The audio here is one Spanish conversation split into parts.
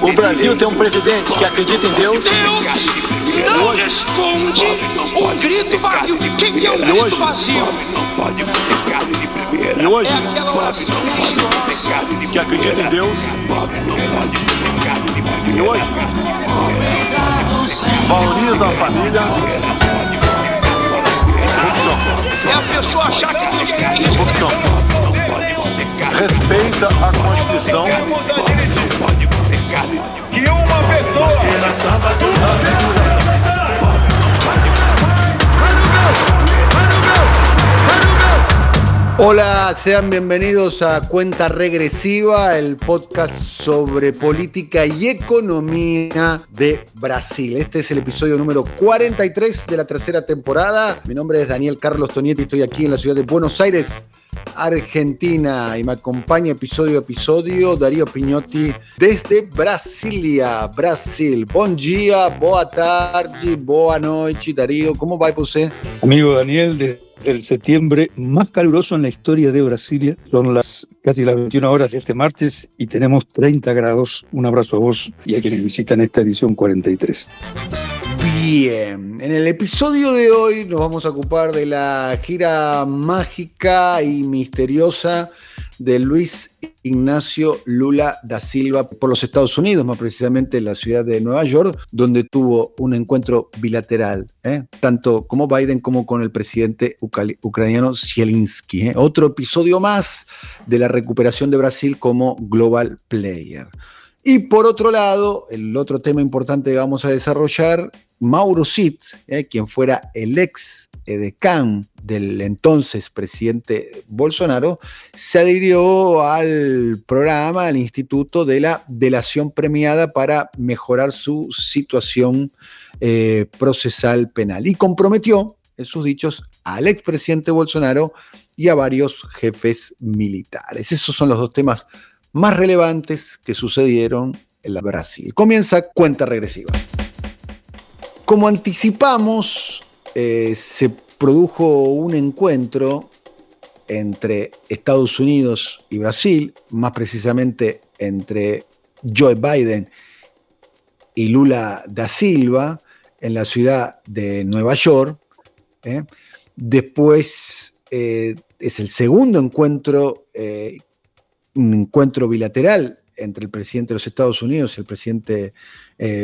O Brasil tem um presidente que acredita em Deus. Não responde o grito vazio. Quem é o grito vazio? Não pode comer carne de primeira. E hoje, É aquela oração que acredita em Deus. Pobre não pode comer carne de primeira. E hoje, valoriza a família. É a pessoa achar que Deus quer isso. Corrupção. Respeita a Constituição. Que uma pessoa. Hola, sean bienvenidos a Cuenta Regresiva, el podcast sobre política y economía de Brasil. Este es el episodio número 43 de la tercera temporada. Mi nombre es Daniel Carlos Tonietti, estoy aquí en la ciudad de Buenos Aires, Argentina, y me acompaña episodio a episodio Darío Piñotti desde Brasilia, Brasil. Bom dia, boa tarde, boa noite, Darío. ¿Cómo va você? Amigo Daniel, desde el septiembre más caluroso en la historia de Brasilia. Son las casi las 21 horas de este martes y tenemos 30 grados. Un abrazo a vos y a quienes visitan esta edición 43. Bien, en el episodio de hoy nos vamos a ocupar de la gira mágica y misteriosa de Luis Ignacio Lula da Silva por los Estados Unidos, más precisamente en la ciudad de Nueva York, donde tuvo un encuentro bilateral, ¿eh? tanto como Biden como con el presidente ucraniano Zelensky. ¿eh? Otro episodio más de la recuperación de Brasil como global player. Y por otro lado, el otro tema importante que vamos a desarrollar, Mauro Cid, eh, quien fuera el ex edecán del entonces presidente Bolsonaro, se adhirió al programa, al instituto de la delación premiada para mejorar su situación eh, procesal penal y comprometió, en sus dichos, al expresidente Bolsonaro y a varios jefes militares. Esos son los dos temas más relevantes que sucedieron en la Brasil. Comienza cuenta regresiva. Como anticipamos, eh, se produjo un encuentro entre Estados Unidos y Brasil, más precisamente entre Joe Biden y Lula da Silva en la ciudad de Nueva York. ¿eh? Después eh, es el segundo encuentro, un encuentro bilateral entre el presidente de los Estados Unidos y el presidente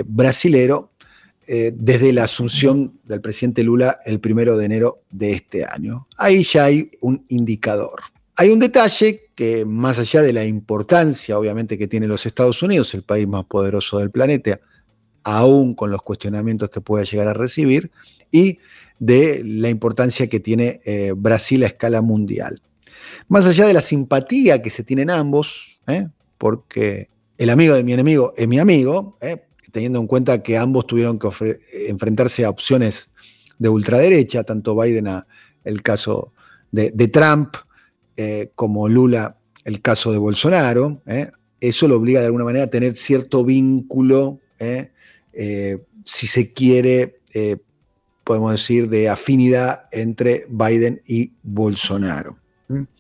brasilero eh, desde la asunción del presidente Lula el primero de enero de este año. Ahí ya hay un indicador. Hay un detalle que más allá de la importancia obviamente que tiene los Estados Unidos, el país más poderoso del planeta, aún con los cuestionamientos que pueda llegar a recibir, y de la importancia que tiene eh, Brasil a escala mundial. Más allá de la simpatía que se tienen ambos, ¿eh? porque el amigo de mi enemigo es mi amigo, ¿eh? Teniendo en cuenta que ambos tuvieron que enfrentarse a opciones de ultraderecha, tanto Biden a el caso de, Trump, eh, como Lula el caso de Bolsonaro, ¿eh? eso lo obliga de alguna manera a tener cierto vínculo, ¿eh? Si se quiere, podemos decir, de afinidad entre Biden y Bolsonaro.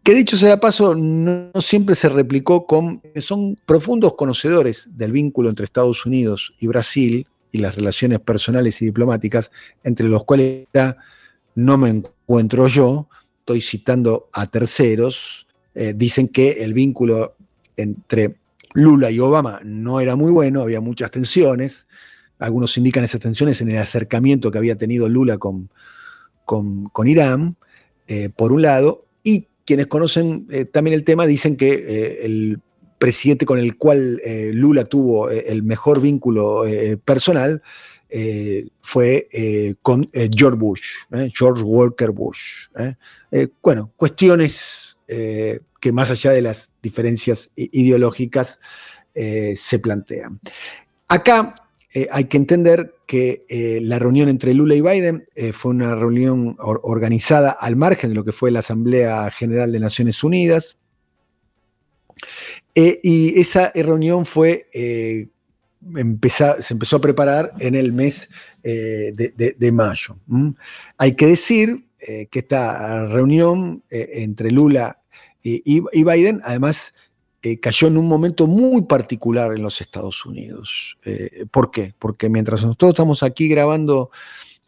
Que dicho sea paso, no, siempre se replicó con. Son profundos conocedores del vínculo entre Estados Unidos y Brasil y las relaciones personales y diplomáticas, entre los cuales no me encuentro yo, estoy citando a terceros, eh, dicen que el vínculo entre Lula y Obama no era muy bueno, había muchas tensiones. Algunos indican esas tensiones en el acercamiento que había tenido Lula con, con, con Irán, eh, por un lado, y quienes conocen eh, también el tema dicen que eh, el presidente con el cual eh, Lula tuvo el mejor vínculo personal fue con George Bush, George Walker Bush. bueno, cuestiones que más allá de las diferencias ideológicas se plantean. Acá eh, hay que entender que eh, la reunión entre Lula y Biden eh, fue una reunión organizada al margen de lo que fue la Asamblea General de Naciones Unidas. y esa reunión fue, se empezó a preparar en el mes de, mayo. Hay que decir que esta reunión entre Lula y Biden, además, eh, cayó en un momento muy particular en los Estados Unidos. Eh, ¿Por qué? Porque mientras nosotros estamos aquí grabando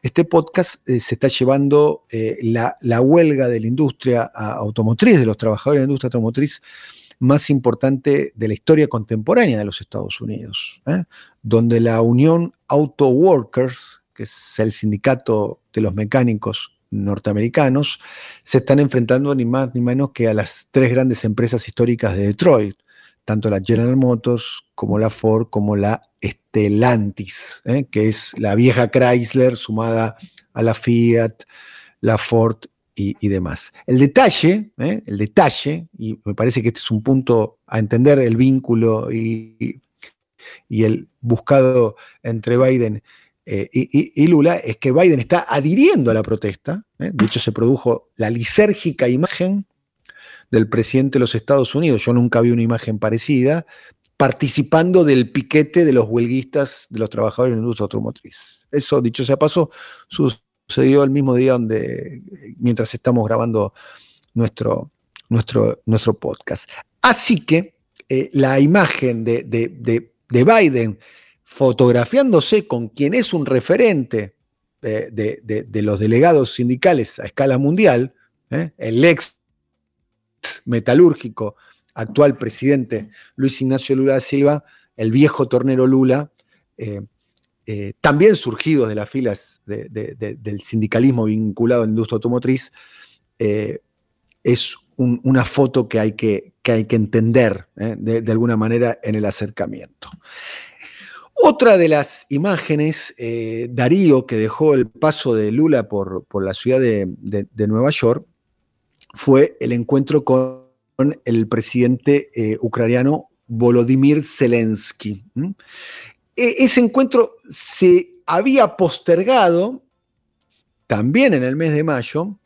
este podcast, eh, se está llevando la, huelga de la industria automotriz, de los trabajadores de la industria automotriz más importante de la historia contemporánea de los Estados Unidos, donde la Unión Auto Workers, que es el sindicato de los mecánicos norteamericanos se están enfrentando ni más ni menos que a las tres grandes empresas históricas de Detroit, tanto la General Motors como la Ford como la Stellantis, ¿eh? que es la vieja Chrysler sumada a la Fiat, la Ford y, demás. El detalle, ¿eh? el detalle, y me parece que este es un punto a entender el vínculo y, y el buscado entre Biden eh, y, Lula es que Biden está adhiriendo a la protesta. ¿eh? De hecho, se produjo la lisérgica imagen del presidente de los Estados Unidos. Yo nunca vi una imagen parecida, participando del piquete de los huelguistas de los trabajadores de la industria automotriz. Eso, dicho sea paso, sucedió el mismo día donde, mientras estamos grabando nuestro, nuestro, nuestro podcast. Así que eh, la imagen de, de, de Biden fotografiándose con quien es un referente de, los delegados sindicales a escala mundial, ¿eh? el ex metalúrgico, actual presidente Luis Ignacio Lula da Silva, el viejo tornero Lula, eh, eh, también surgidos de las filas del sindicalismo vinculado a la industria automotriz, es una foto que hay que, que, hay que entender de alguna manera en el acercamiento. Otra de las imágenes, eh, Darío, que dejó el paso de Lula por, la ciudad de, Nueva York, fue el encuentro con el presidente eh, ucraniano Volodymyr Zelensky. E, ese encuentro se había postergado también en el mes de mayo,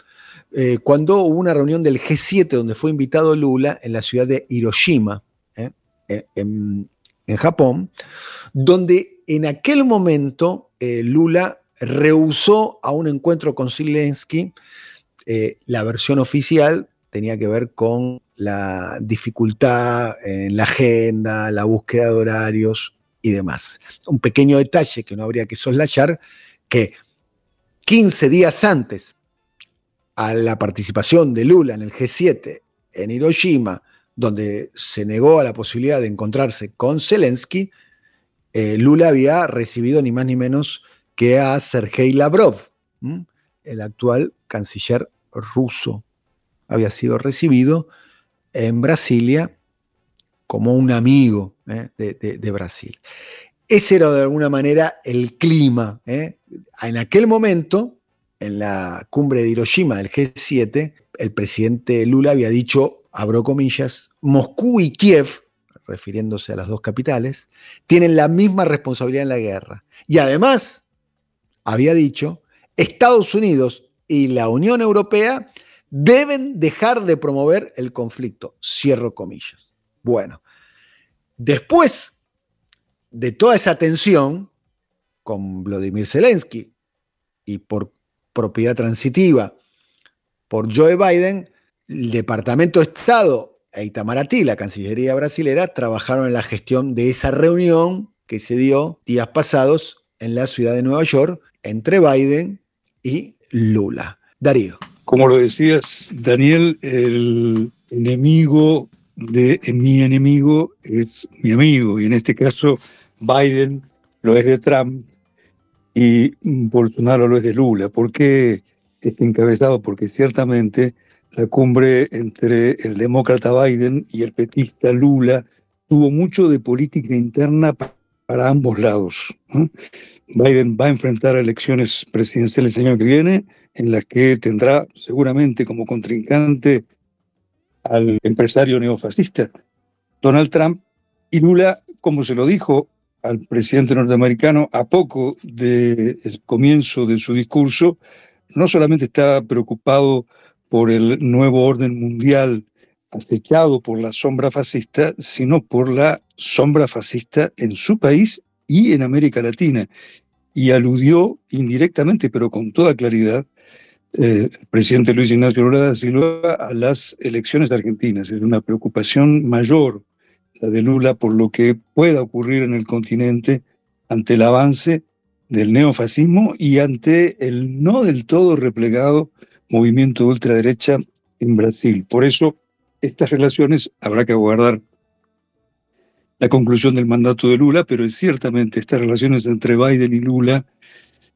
eh, cuando hubo una reunión del G7 donde fue invitado Lula en la ciudad de Hiroshima, en, en Japón, donde en aquel momento eh, Lula rehusó a un encuentro con Zelensky. Eh, la versión oficial tenía que ver con la dificultad en la agenda, la búsqueda de horarios y demás. Un pequeño detalle que no habría que soslayar, que 15 días antes a la participación de Lula en el G7 en Hiroshima, donde se negó a la posibilidad de encontrarse con Zelensky, eh, Lula había recibido ni más ni menos que a Sergei Lavrov, el actual canciller ruso. Había sido recibido en Brasilia como un amigo eh, de, Brasil. Ese era de alguna manera el clima. Eh. En aquel momento, en la cumbre de Hiroshima del G7, el presidente Lula había dicho abro comillas, Moscú y Kiev, refiriéndose a las dos capitales, tienen la misma responsabilidad en la guerra. Y además, había dicho, Estados Unidos y la Unión Europea deben dejar de promover el conflicto. Cierro comillas. Bueno, después de toda esa tensión con Vladimir Zelensky y por propiedad transitiva por Joe Biden, el Departamento de Estado e Itamaraty, la Cancillería brasilera, trabajaron en la gestión de esa reunión que se dio días pasados en la ciudad de Nueva York entre Biden y Lula. Darío. Como lo decías, Daniel, el enemigo de mi enemigo es mi amigo, y en este caso Biden lo es de Trump y Bolsonaro lo es de Lula. ¿Por qué está encabezado? Porque ciertamente la cumbre entre el demócrata Biden y el petista Lula tuvo mucho de política interna para ambos lados. Biden va a enfrentar elecciones presidenciales el año que viene, en las que tendrá seguramente como contrincante al empresario neofascista Donald Trump, y Lula, como se lo dijo al presidente norteamericano a poco del comienzo de su discurso, no solamente estaba preocupado por el nuevo orden mundial acechado por la sombra fascista, sino por la sombra fascista en su país y en América Latina. Y aludió indirectamente, pero con toda claridad, eh, el presidente Luis Ignacio Lula da Silva a las elecciones argentinas. Es una preocupación mayor la de Lula por lo que pueda ocurrir en el continente ante el avance del neofascismo y ante el no del todo replegado movimiento de ultraderecha en Brasil. Por eso, estas relaciones habrá que aguardar la conclusión del mandato de Lula, pero ciertamente estas relaciones entre Biden y Lula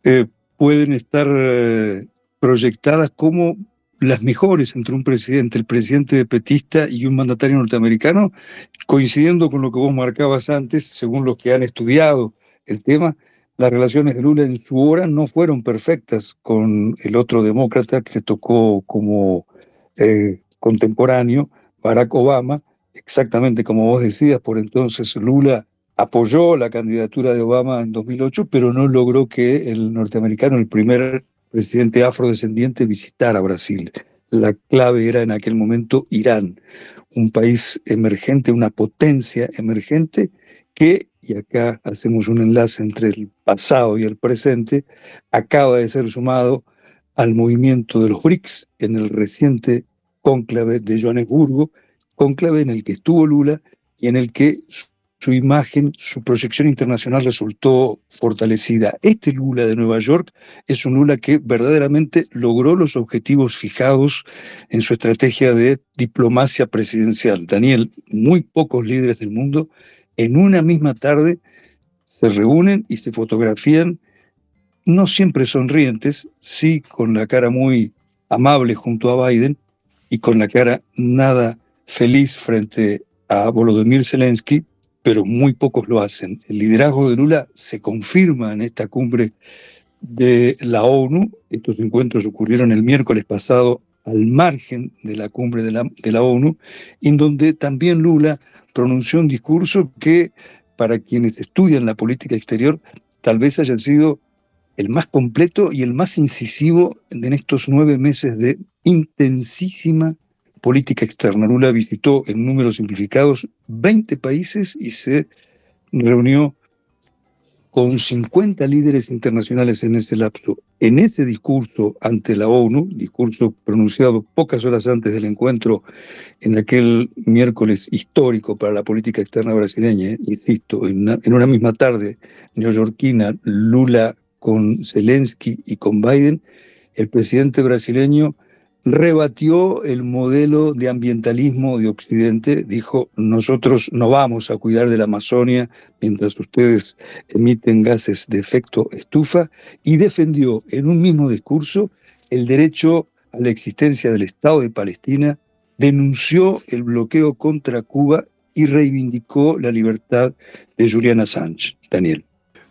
eh, pueden estar eh, proyectadas como las mejores entre un presidente, el presidente petista y un mandatario norteamericano, coincidiendo con lo que vos marcabas antes, según los que han estudiado el tema, las relaciones de Lula en su hora no fueron perfectas con el otro demócrata que tocó como eh, contemporáneo, Barack Obama, exactamente como vos decías, por entonces Lula apoyó la candidatura de Obama en 2008, pero no logró que el norteamericano, el primer presidente afrodescendiente, visitara Brasil. La clave era en aquel momento Irán, un país emergente, una potencia emergente que, y acá hacemos un enlace entre el pasado y el presente, acaba de ser sumado al movimiento de los BRICS en el reciente cónclave de Johannesburgo, cónclave en el que estuvo Lula y en el que su imagen, su proyección internacional resultó fortalecida. Este Lula de Nueva York es un Lula que verdaderamente logró los objetivos fijados en su estrategia de diplomacia presidencial. Daniel, muy pocos líderes del mundo en una misma tarde se reúnen y se fotografían, no siempre sonrientes, sí con la cara muy amable junto a Biden y con la cara nada feliz frente a Volodymyr Zelensky, pero muy pocos lo hacen. El liderazgo de Lula se confirma en esta cumbre de la ONU. Estos encuentros ocurrieron el miércoles pasado al margen de la cumbre de la, de la ONU, en donde también Lula pronunció un discurso que para quienes estudian la política exterior tal vez haya sido el más completo y el más incisivo en estos nueve meses de intensísima política externa. Lula visitó en números simplificados 20 países y se reunió con 50 líderes internacionales en ese lapso. En ese discurso ante la ONU, discurso pronunciado pocas horas antes del encuentro en aquel miércoles histórico para la política externa brasileña, insisto, en una, en una misma tarde neoyorquina, Lula con Zelensky y con Biden, el presidente brasileño rebatió el modelo de ambientalismo de Occidente, dijo, nosotros no vamos a cuidar de la Amazonia mientras ustedes emiten gases de efecto estufa, y defendió en un mismo discurso el derecho a la existencia del Estado de Palestina, denunció el bloqueo contra Cuba y reivindicó la libertad de Julian Assange. Daniel.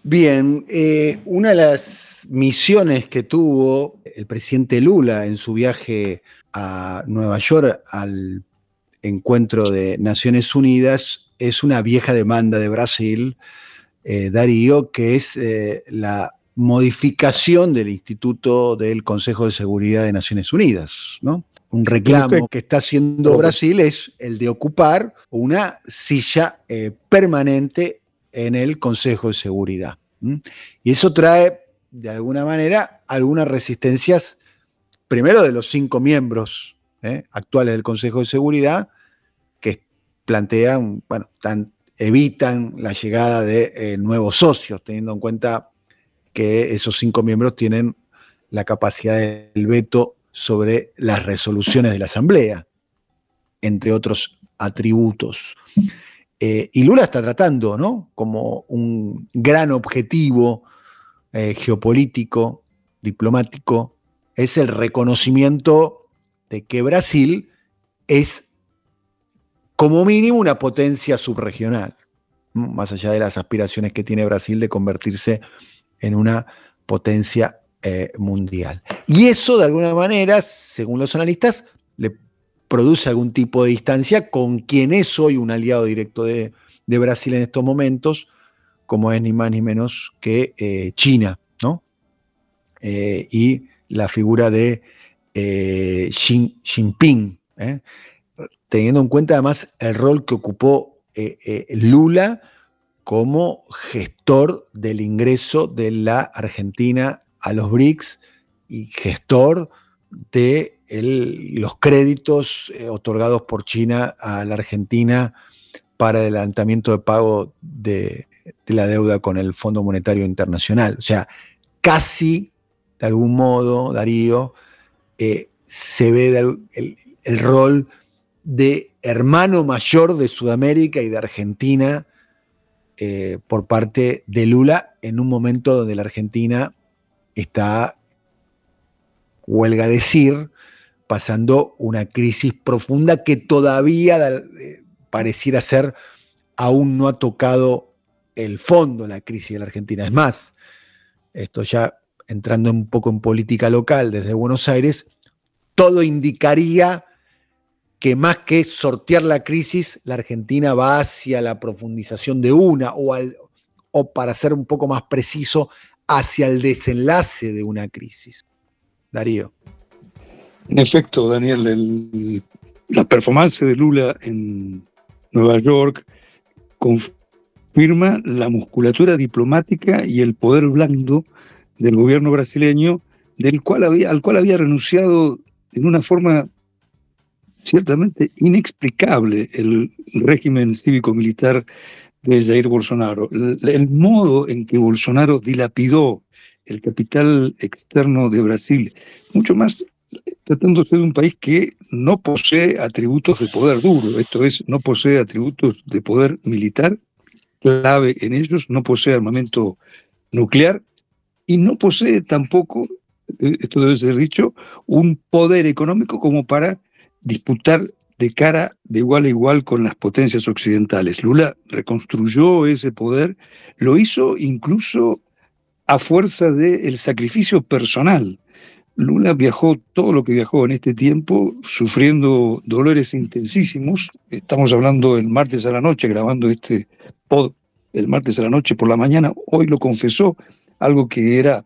Bien, eh, una de las misiones que tuvo el presidente Lula en su viaje a Nueva York al encuentro de Naciones Unidas es una vieja demanda de Brasil, eh, Darío, que es eh, la modificación del Instituto del Consejo de Seguridad de Naciones Unidas, ¿no? Un reclamo que está haciendo Brasil es el de ocupar una silla permanente en el Consejo de Seguridad. Y eso trae, de alguna manera, algunas resistencias, primero de los cinco miembros ¿eh? actuales del Consejo de Seguridad, que plantean, bueno, evitan la llegada de eh, nuevos socios, teniendo en cuenta que esos cinco miembros tienen la capacidad del veto sobre las resoluciones de la Asamblea, entre otros atributos. Eh, y Lula está tratando, ¿no? Como un gran objetivo eh, geopolítico, diplomático, es el reconocimiento de que Brasil es como mínimo una potencia subregional, más allá de las aspiraciones que tiene Brasil de convertirse en una potencia eh, mundial. Y eso, de alguna manera, según los analistas, le produce algún tipo de distancia con quien es hoy un aliado directo de, Brasil en estos momentos, como es ni más ni menos que eh, China, ¿no? Eh, y la figura de eh, Xi Jinping, teniendo en cuenta además el rol que ocupó Lula como gestor del ingreso de la Argentina a los BRICS y gestor de los créditos otorgados por China a la Argentina para adelantamiento de pago de, la deuda con el Fondo Monetario Internacional. O sea, casi, de algún modo, Darío, eh, se ve el, rol de hermano mayor de Sudamérica y de Argentina eh, por parte de Lula en un momento donde la Argentina está, huelga decir, pasando una crisis profunda que todavía eh, pareciera ser aún no ha tocado el fondo la crisis de la Argentina. Es más, esto ya entrando un poco en política local desde Buenos Aires, todo indicaría que más que sortear la crisis, la Argentina va hacia la profundización de una o, o para ser un poco más preciso, hacia el desenlace de una crisis. Darío. En efecto, Daniel, la performance de Lula en, Nueva York, confirma la musculatura diplomática y el poder blando del gobierno brasileño, del cual había, al cual había renunciado en una forma ciertamente inexplicable el régimen cívico-militar de Jair Bolsonaro. el, modo en que Bolsonaro dilapidó el capital externo de Brasil, mucho más tratándose de un país que no posee atributos de poder duro, esto es, no posee atributos de poder militar clave en ellos, no posee armamento nuclear y no posee tampoco, eh, esto debe ser dicho, un poder económico como para disputar de cara de igual a igual con las potencias occidentales. Lula reconstruyó ese poder, lo hizo incluso a fuerza del sacrificio personal Lula viajó todo lo que viajó en este tiempo, sufriendo dolores intensísimos. Estamos hablando el martes a la noche, grabando este pod el martes a la noche por la mañana. Hoy lo confesó, algo que era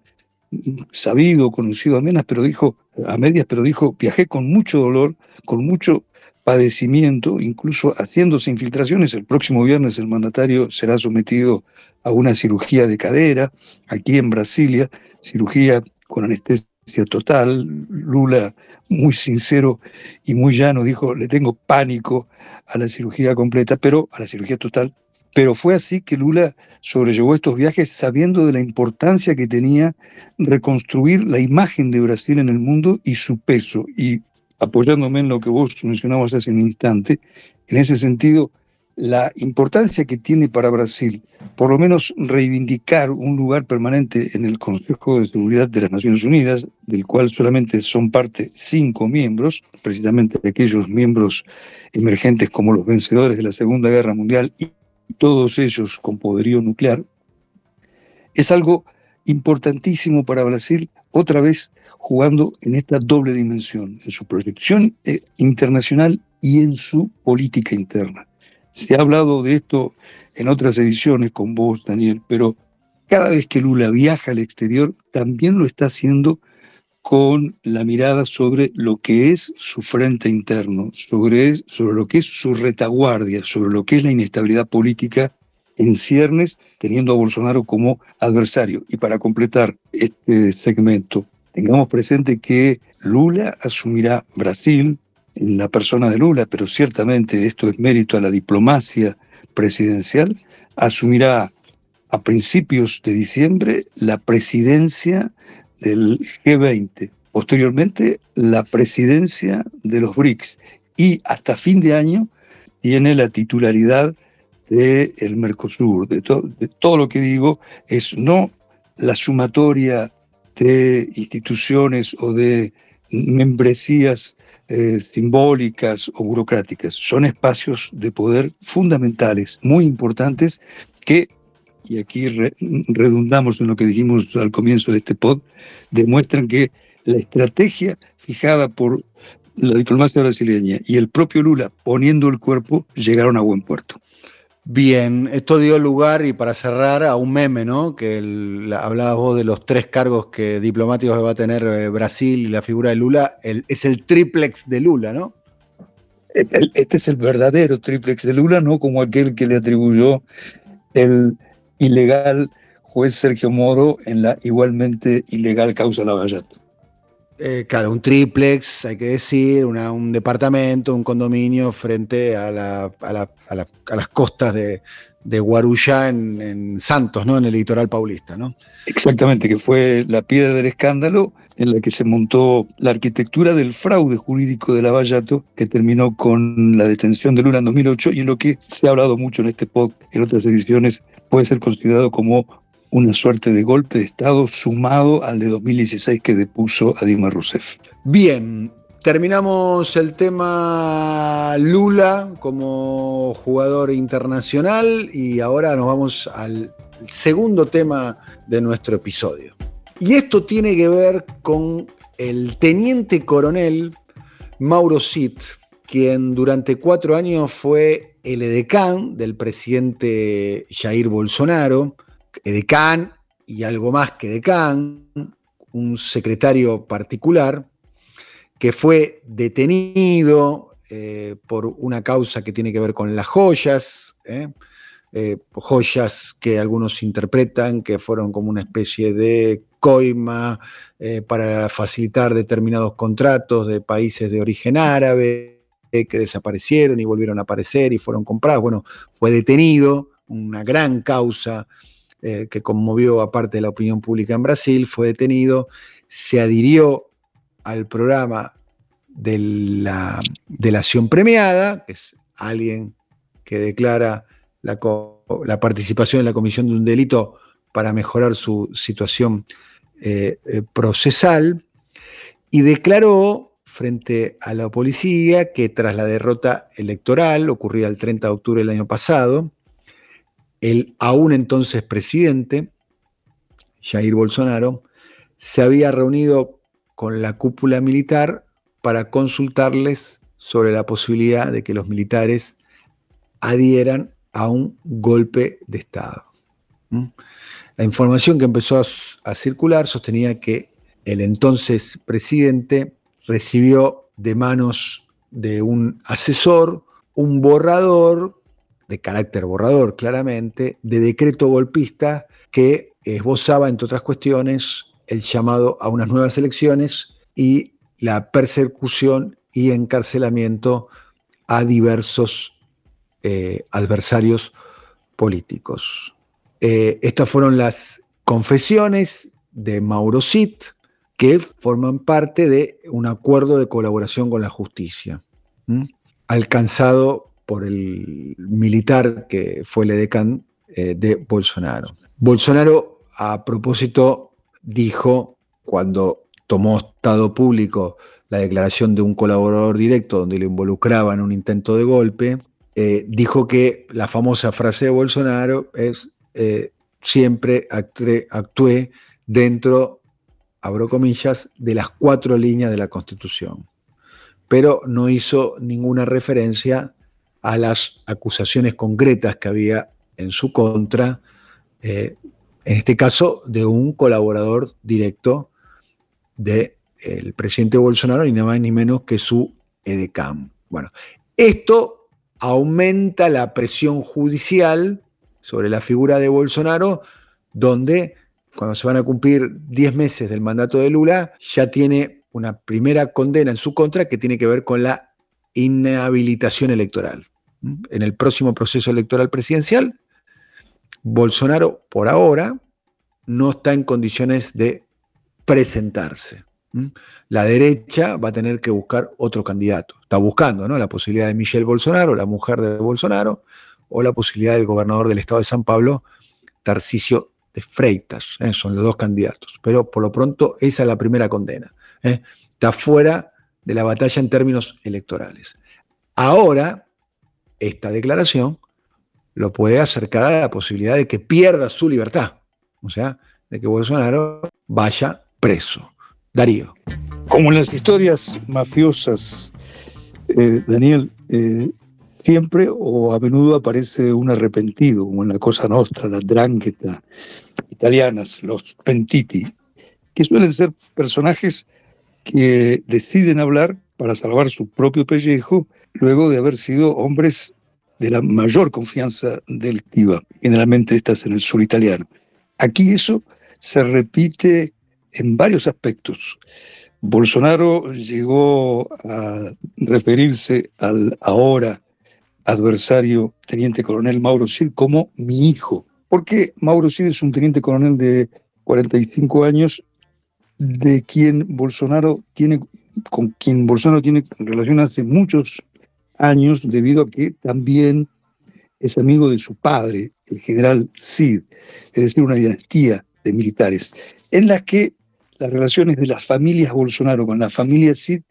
sabido, conocido a pero dijo, a medias, pero dijo, viajé con mucho dolor, con mucho padecimiento, incluso haciéndose infiltraciones. El próximo viernes el mandatario será sometido a una cirugía de cadera aquí en Brasilia, cirugía con anestesia total. Lula, muy sincero y muy llano, dijo, le tengo pánico a la cirugía completa, pero a la cirugía total. Pero fue así que Lula sobrellevó estos viajes sabiendo de la importancia que tenía reconstruir la imagen de Brasil en el mundo y su peso. Y apoyándome en lo que vos mencionabas hace un instante, en ese sentido, la importancia que tiene para Brasil, por lo menos reivindicar un lugar permanente en el Consejo de Seguridad de las Naciones Unidas, del cual solamente son parte cinco miembros, precisamente aquellos miembros emergentes como los vencedores de la Segunda Guerra Mundial y todos ellos con poderío nuclear, es algo importantísimo para Brasil, otra vez jugando en esta doble dimensión, en su proyección eh, internacional y en su política interna. Se ha hablado de esto en otras ediciones con vos, Daniel, pero cada vez que Lula viaja al exterior, también lo está haciendo con la mirada sobre lo que es su frente interno, sobre, sobre lo que es su retaguardia, sobre lo que es la inestabilidad política en ciernes, teniendo a Bolsonaro como adversario. Y para completar este segmento, tengamos presente que Lula asumirá Brasil, en la persona de Lula, pero ciertamente esto es mérito a la diplomacia presidencial, asumirá a principios de diciembre la presidencia del G20, posteriormente la presidencia de los BRICS y hasta fin de año tiene la titularidad del el Mercosur. De todo lo que digo es no la sumatoria de instituciones o de membresías eh, simbólicas o burocráticas, son espacios de poder fundamentales, muy importantes, que, y aquí redundamos en lo que dijimos al comienzo de este pod, demuestran que la estrategia fijada por la diplomacia brasileña y el propio Lula poniendo el cuerpo llegaron a buen puerto. Bien, esto dio lugar, y para cerrar, a un meme, ¿no? Que hablabas vos de los tres cargos que diplomáticos va a tener eh, Brasil y la figura de Lula. Es el triplex de Lula, ¿no? Este es el verdadero triplex de Lula, no como aquel que le atribuyó el ilegal juez Sergio Moro en la igualmente ilegal causa Lavallato. Eh, claro, un triplex, hay que decir, un departamento, un condominio frente a, las costas de, Guarujá en, Santos, ¿no? En el litoral paulista, ¿no? Exactamente, que fue la piedra del escándalo en la que se montó la arquitectura del fraude jurídico de Lavallato, que terminó con la detención de Lula en 2008 y en lo que se ha hablado mucho en este podcast, en otras ediciones, puede ser considerado como una suerte de golpe de Estado sumado al de 2016 que depuso a Dilma Rousseff. Bien, terminamos el tema Lula como jugador internacional y ahora nos vamos al segundo tema de nuestro episodio. Y esto tiene que ver con el teniente coronel Mauro Cid, quien durante cuatro años fue el edecán del presidente Jair Bolsonaro, edecán y algo más que decán, un secretario particular que fue detenido eh, por una causa que tiene que ver con las joyas, ¿eh? Eh, joyas que algunos interpretan que fueron como una especie de coima para facilitar determinados contratos de países de origen árabe que desaparecieron y volvieron a aparecer y fueron comprados. Bueno, fue detenido, una gran causa eh, que conmovió a parte de la opinión pública en Brasil, fue detenido, se adhirió al programa de la delación premiada, que es alguien que declara la, participación en la comisión de un delito para mejorar su situación eh, eh, procesal, y declaró frente a la policía que tras la derrota electoral ocurrida el 30 de octubre del año pasado, el aún entonces presidente, Jair Bolsonaro, se había reunido con la cúpula militar para consultarles sobre la posibilidad de que los militares adhieran a un golpe de Estado. La información que empezó a, circular sostenía que el entonces presidente recibió de manos de un asesor un borrador de carácter borrador, claramente, de decreto golpista que esbozaba, entre otras cuestiones, el llamado a unas nuevas elecciones y la persecución y encarcelamiento a diversos eh, adversarios políticos. Eh, estas fueron las confesiones de Mauro Cid, que forman parte de un acuerdo de colaboración con la justicia, alcanzado por el militar que fue el edecán eh, de Bolsonaro. Bolsonaro, a propósito, dijo cuando tomó estado público la declaración de un colaborador directo donde lo involucraba en un intento de golpe, eh, dijo que la famosa frase de Bolsonaro es eh, siempre actué dentro, abro comillas, de las cuatro líneas de la Constitución. Pero no hizo ninguna referencia a las acusaciones concretas que había en su contra, eh, en este caso de un colaborador directo del presidente Bolsonaro, ni nada más ni menos que su EDECAM. Bueno, esto aumenta la presión judicial sobre la figura de Bolsonaro, donde cuando se van a cumplir 10 meses del mandato de Lula, ya tiene una primera condena en su contra que tiene que ver con la inhabilitación electoral en el próximo proceso electoral presidencial, Bolsonaro por ahora no está en condiciones de presentarse. La derecha va a tener que buscar otro candidato. Está buscando ¿no? la posibilidad de Michelle Bolsonaro, la mujer de Bolsonaro, o la posibilidad del gobernador del estado de San Pablo, Tarcisio de Freitas. ¿eh? Son los dos candidatos. Pero por lo pronto esa es la primera condena. ¿eh? Está fuera de la batalla en términos electorales. Ahora esta declaración lo puede acercar a la posibilidad de que pierda su libertad, o sea, de que Bolsonaro vaya preso. Darío. Como en las historias mafiosas, eh, Daniel, eh, siempre o a menudo aparece un arrepentido, como en la Cosa Nostra, la Drangheta italianas, los Pentiti, que suelen ser personajes que deciden hablar para salvar su propio pellejo luego de haber sido hombres de la mayor confianza delictiva, generalmente estas en el sur italiano. Aquí eso se repite en varios aspectos. Bolsonaro llegó a referirse al ahora adversario teniente coronel Mauro Cid como mi hijo, porque Mauro Cid es un teniente coronel de 45 años de quien Bolsonaro tiene con quien Bolsonaro tiene relación hace muchos años debido a que también es amigo de su padre, el general Cid, es decir, una dinastía de militares, en la que las relaciones de las familias Bolsonaro con la familia Cid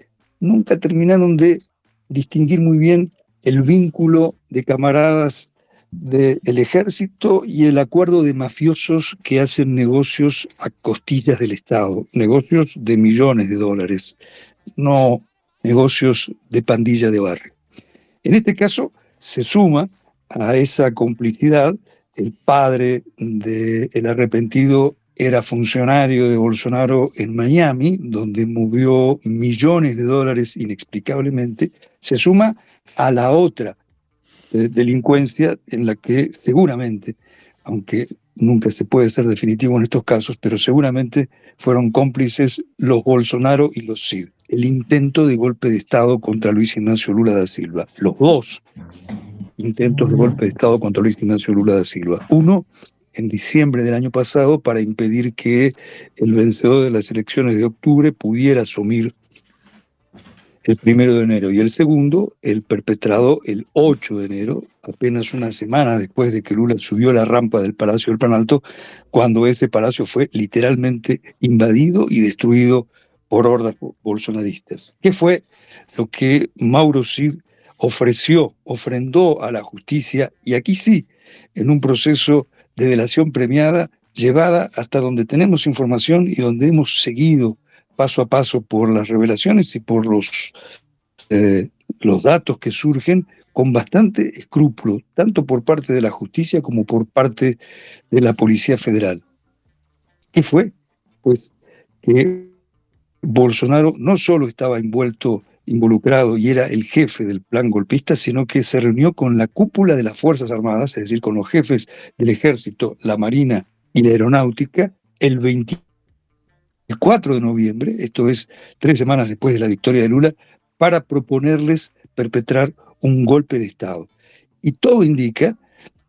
nunca terminaron de distinguir muy bien el vínculo de camaradas del ejército y el acuerdo de mafiosos que hacen negocios a costillas del Estado, negocios de millones de dólares, no negocios de pandilla de barrio. En este caso se suma a esa complicidad el padre del arrepentido era funcionario de Bolsonaro en Miami, donde movió millones de dólares inexplicablemente, se suma a la otra eh, delincuencia en la que seguramente, aunque nunca se puede ser definitivo en estos casos, pero seguramente fueron cómplices los Bolsonaro y los CID. El intento de golpe de Estado contra Luis Ignacio Lula da Silva. Los dos intentos de golpe de Estado contra Luis Ignacio Lula da Silva. Uno en diciembre del año pasado para impedir que el vencedor de las elecciones de octubre pudiera asumir el primero de enero y el segundo, el perpetrado el 8 de enero, apenas una semana después de que Lula subió la rampa del Palacio del Planalto, cuando ese palacio fue literalmente invadido y destruido por hordas bolsonaristas. ¿Qué fue lo que Mauro Cid ofreció, ofrendó a la justicia, y aquí sí, en un proceso de delación premiada, llevada hasta donde tenemos información y donde hemos seguido paso a paso por las revelaciones y por los, eh, los datos que surgen con bastante escrúpulo, tanto por parte de la justicia como por parte de la Policía Federal. ¿Qué fue? Pues que Bolsonaro no solo estaba envuelto, involucrado y era el jefe del plan golpista, sino que se reunió con la cúpula de las Fuerzas Armadas, es decir, con los jefes del ejército, la Marina y la Aeronáutica, el 24 el 4 de noviembre, esto es tres semanas después de la victoria de Lula, para proponerles perpetrar un golpe de Estado. Y todo indica,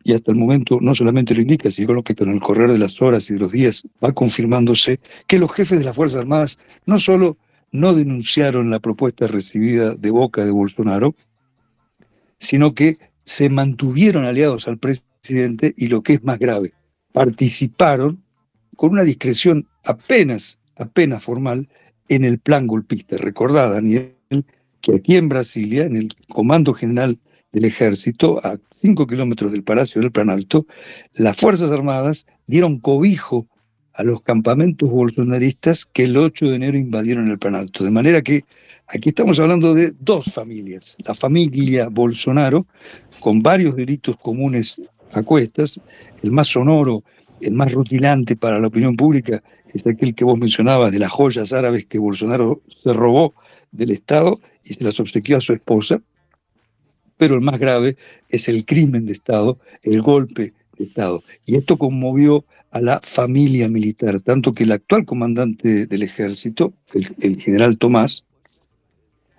y hasta el momento no solamente lo indica, sino que con el correr de las horas y de los días va confirmándose, que los jefes de las Fuerzas Armadas no solo no denunciaron la propuesta recibida de boca de Bolsonaro, sino que se mantuvieron aliados al presidente y lo que es más grave, participaron con una discreción apenas apenas formal en el plan golpista. Recordad, Daniel, que aquí en Brasilia, en el Comando General del Ejército, kilómetros del Palacio del Planalto, las Fuerzas Armadas dieron cobijo a los campamentos bolsonaristas que el 8 de enero invadieron el Planalto. De manera que aquí estamos hablando de dos familias. La familia Bolsonaro, con varios delitos comunes a cuestas, el más sonoro, el más rutilante para la opinión pública es aquel que vos mencionabas de las joyas árabes que Bolsonaro se robó del Estado y se las obsequió a su esposa. Pero el más grave es el crimen de Estado, el golpe de Estado. Y esto conmovió a la familia militar, tanto que el actual comandante del ejército, el, general Tomás,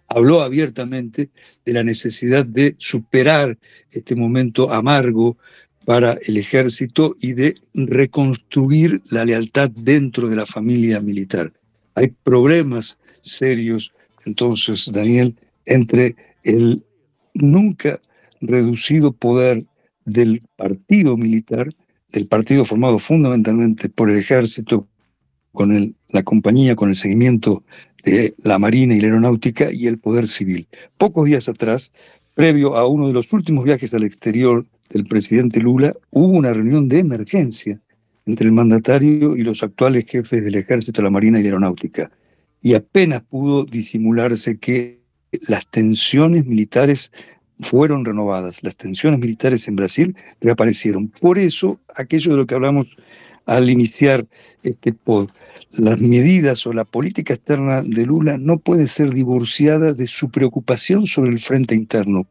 habló abiertamente de la necesidad de superar este momento amargo para el ejército y de reconstruir la lealtad dentro de la familia militar. Hay problemas serios, entonces, Daniel, entre el nunca reducido poder del partido militar, del partido formado fundamentalmente por el ejército, con la compañía, con el seguimiento de la Marina y la Aeronáutica y el poder civil. Pocos días atrás, previo a uno de los últimos viajes al exterior del presidente Lula, hubo una reunión de emergencia entre el mandatario y los actuales jefes del ejército, la marina y la aeronáutica. Y apenas pudo disimularse que las tensiones militares fueron renovadas. Las tensiones militares en Brasil reaparecieron. Por eso, aquello de lo que hablamos al iniciar este pod, las medidas o la política externa de Lula no puede ser divorciada de su preocupación sobre el frente interno.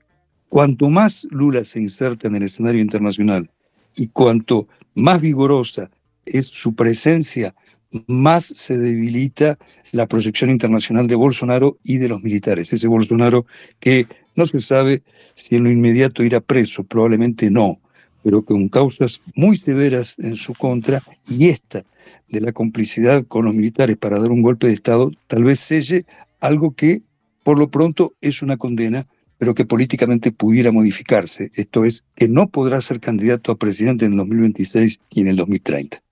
Cuanto más Lula se inserta en el escenario internacional y cuanto más vigorosa es su presencia, más se debilita la proyección internacional de Bolsonaro y de los militares. Ese Bolsonaro que no se sabe si en lo inmediato irá preso, probablemente no, pero con causas muy severas en su contra y esta de la complicidad con los militares para dar un golpe de Estado tal vez selle algo que por lo pronto es una condena, pero que políticamente pudiera modificarse. Esto es, que no podrá ser candidato a presidente en el 2026 y en el 2030.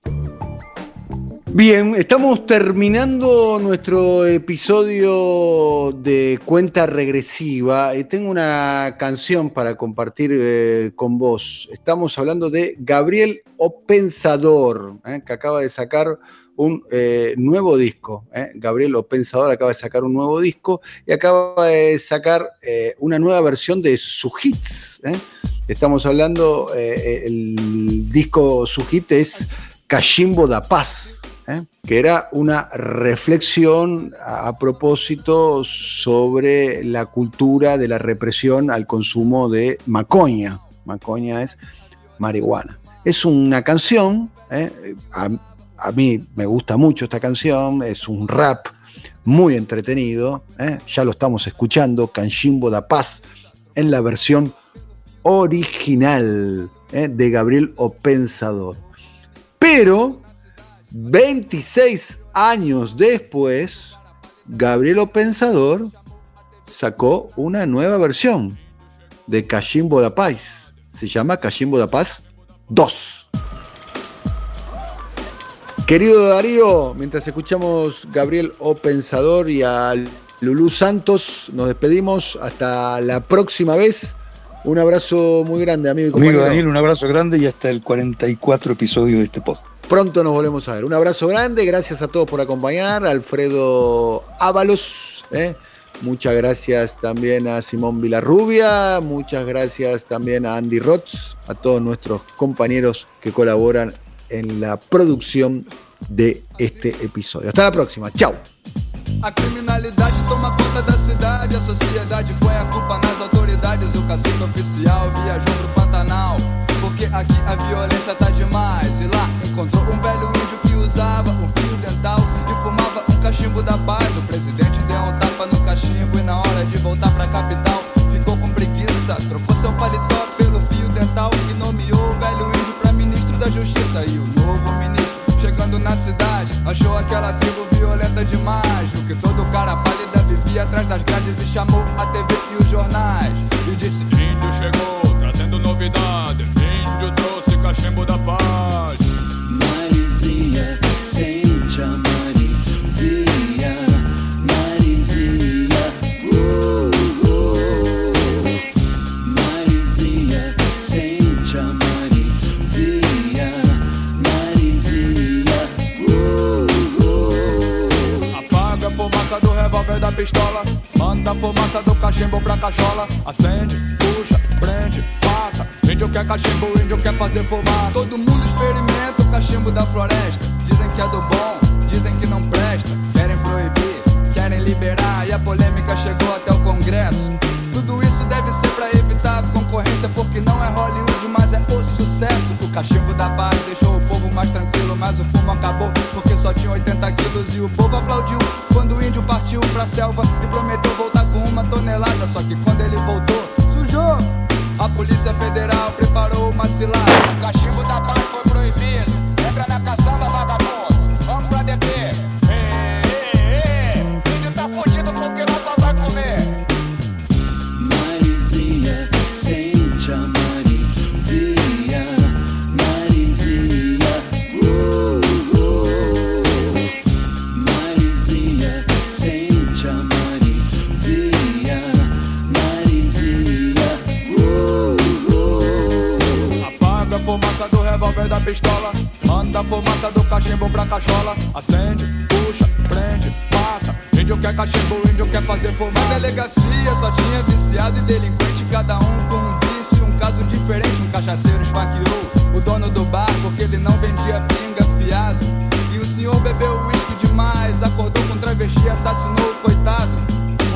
Bien, estamos terminando nuestro episodio de cuenta regresiva y tengo una canción para compartir eh, con vos. Estamos hablando de Gabriel Opensador, eh, que acaba de sacar un eh, nuevo disco. Gabriel Opensador acaba de sacar un nuevo disco y acaba de sacar una nueva versión de su hits. Estamos hablando, el disco, su hit es Cachimbo da Paz. ¿Eh? que era una reflexión a, propósito sobre la cultura de la represión al consumo de macoña. Macoña es marihuana. Es una canción, ¿eh? a, mí me gusta mucho esta canción, es un rap muy entretenido, ¿eh? ya lo estamos escuchando, Canchimbo da Paz, en la versión original de Gabriel Opensador. Pero 26 años después, Gabriel Pensador sacó una nueva versión de Cachimbo da Paz. Se llama Cachimbo da Paz 2. Querido Darío, mientras escuchamos Gabriel O Pensador y a Lulú Santos, nos despedimos. Hasta la próxima vez. Un abrazo muy grande, amigo y compañero. Amigo Daniel, un abrazo grande y hasta el 44 episodio de este podcast. Pronto nos volvemos a ver. Un abrazo grande, gracias a todos por acompañar. Alfredo Ábalos, ¿eh? muchas gracias también a Simón Vilarrubia, muchas gracias también a Andy Rotz, a todos nuestros compañeros que colaboran en la producción de este episodio. Hasta la próxima, chao. A criminalidade toma conta da cidade, a sociedade põe a culpa nas autoridades. O oficial viajou pro Pantanal, porque aqui a violência tá demais. E lá encontrou um velho índio que usava um fio dental e fumava um cachimbo da paz. O presidente deu um tapa no cachimbo e na hora de voltar pra capital ficou com preguiça. Trocou seu paletó pelo fio dental e nomeou o velho índio pra ministro da justiça. E o novo ministro chegando na cidade, achou aquela tribo violenta demais. O que todo cara pálida vivia atrás das grades e chamou a TV e os jornais. E disse: Índio chegou, trazendo novidade. Índio trouxe cachimbo da paz. Marizinha, sente a Marizinha, Marizinha. Uh, uh. Marizinha, sente a Marizinha, Marizinha. Uh, uh. Apaga a fumaça do revólver da pistola. Manda a fumaça do cachimbo pra cachola. Acende, puxa, prende. Índio quer cachimbo, índio quer fazer fumaça. Todo mundo experimenta o cachimbo da floresta. Dizem que é do bom, dizem que não presta. Querem proibir, querem liberar. E a polêmica chegou até o Congresso. Tudo isso deve ser pra evitar concorrência, porque não é Hollywood, mas é o sucesso. O cachimbo da paz deixou o povo mais tranquilo, mas o fumo acabou porque só tinha 80 quilos. E o povo aplaudiu quando o índio partiu pra selva e prometeu voltar com uma tonelada. Só que quando ele voltou, sujou. A Polícia Federal preparou uma cilada. O cachimbo da paz foi proibido. Entra na caçamba, vagabundo. Revólver da pistola. Manda a fumaça do cachimbo pra cachola. Acende, puxa, prende, passa. Índio quer cachimbo, índio quer fazer fumar. Na delegacia só tinha viciado e delinquente, cada um com um vício, um caso diferente. Um cachaceiro esfaqueou o dono do bar porque ele não vendia pinga fiado. E o senhor bebeu uísque demais, acordou com travesti, assassinou o coitado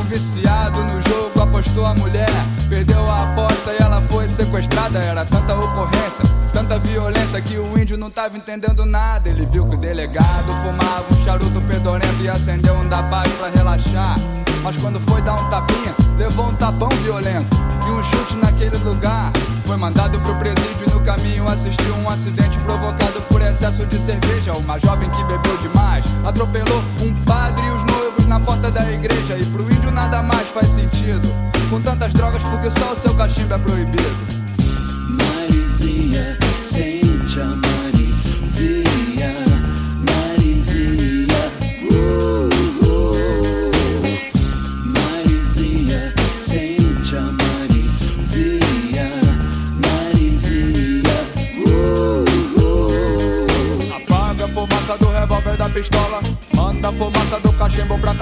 viciado no jogo, apostou a mulher. Perdeu a aposta e ela foi sequestrada. Era tanta ocorrência, tanta violência que o índio não tava entendendo nada. Ele viu que o delegado fumava um charuto fedorento e acendeu um da paz pra relaxar. Mas quando foi dar um tapinha, levou um tapão violento e um chute naquele lugar. Foi mandado pro presídio e no caminho assistiu um acidente provocado por excesso de cerveja. Uma jovem que bebeu demais atropelou um padre e os noivos na porta da igreja. E pro índio nada mais faz sentido. Com tantas drogas, porque só o seu cachimbo é proibido. Marizinha, sente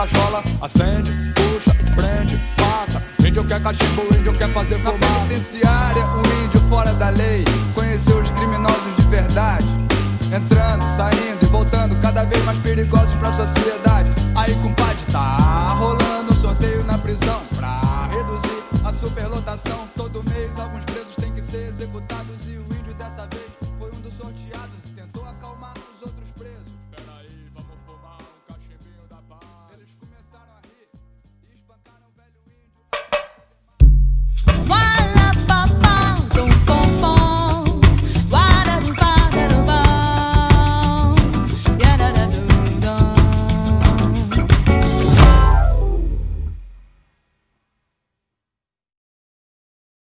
cachola. Acende, puxa, prende, passa. Índio quer cachimbo, índio quer fazer fumaça. Na penitenciária, o índio fora da lei. Conheceu os criminosos de verdade. Entrando, saindo e voltando, cada vez mais perigosos pra sociedade.